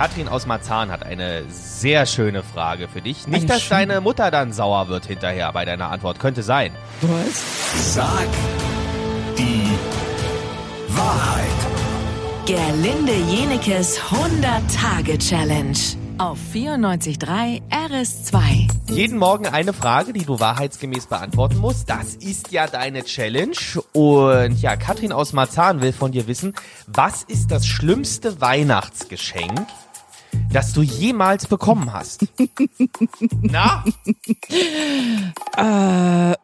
Katrin aus Marzahn hat eine sehr schöne Frage für dich. Nicht, Eine dass schöne- deine Mutter dann sauer wird hinterher bei deiner Antwort. Könnte sein. Was? Sag die Wahrheit. Gerlinde Jenekes 100-Tage-Challenge auf 94.3 RS2. Jeden Morgen eine Frage, die du wahrheitsgemäß beantworten musst. Das ist ja deine Challenge. Und ja, Katrin aus Marzahn will von dir wissen, was ist das schlimmste Weihnachtsgeschenk, das du jemals bekommen hast? Na? Äh,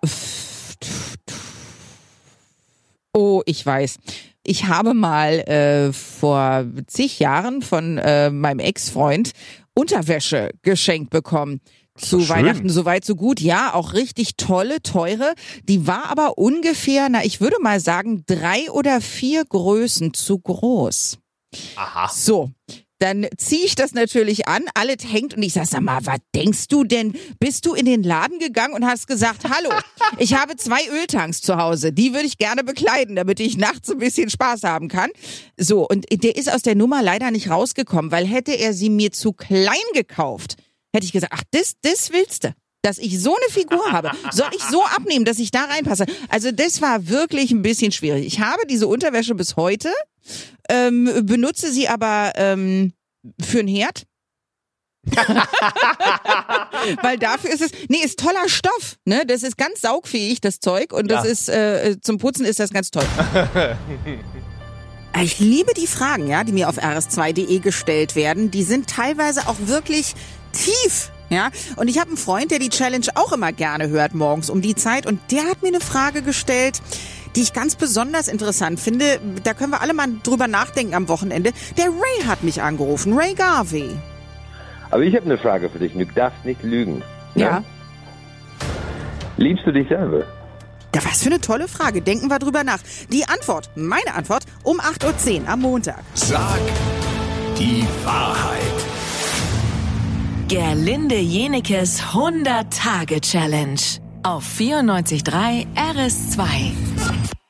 oh, ich weiß. Ich habe mal äh, vor zig Jahren von äh, meinem Ex-Freund Unterwäsche geschenkt bekommen. Zu schön. Weihnachten soweit so gut. Ja, auch richtig tolle, teure. Die war aber ungefähr, na, ich würde mal sagen, drei oder vier Größen zu groß. Aha. So, dann ziehe ich das natürlich an, alles hängt und ich sag, sag mal, was denkst du denn? Bist du in den Laden gegangen und hast gesagt, hallo, ich habe zwei Öltanks zu Hause, die würde ich gerne bekleiden, damit ich nachts ein bisschen Spaß haben kann. So, und der ist aus der Nummer leider nicht rausgekommen, weil hätte er sie mir zu klein gekauft, hätte ich gesagt, ach, das, das willst du. Dass ich so eine Figur habe, soll ich so abnehmen, dass ich da reinpasse? Also das war wirklich ein bisschen schwierig. Ich habe diese Unterwäsche bis heute, ähm, benutze sie aber ähm, für einen Herd. Weil dafür ist es, nee, ist toller Stoff, ne? Das ist ganz saugfähig, das Zeug, und das Ja. ist äh, zum Putzen ist das ganz toll. Ich liebe die Fragen, ja, die mir auf rs2.de gestellt werden. Die sind teilweise auch wirklich tief. Ja, und ich habe einen Freund, der die Challenge auch immer gerne hört morgens um die Zeit und der hat mir eine Frage gestellt, die ich ganz besonders interessant finde. Da können wir alle mal drüber nachdenken am Wochenende. Der Ray hat mich angerufen, Ray Garvey. Aber ich habe eine Frage für dich. Du darfst nicht lügen. ne? Ja. Liebst du dich selber? Ja, was für eine tolle Frage. Denken wir drüber nach. Die Antwort, meine Antwort, um 8.10 Uhr am Montag. Sag die Wahrheit. Gerlinde Jenekes 100-Tage-Challenge auf 94.3 RS2.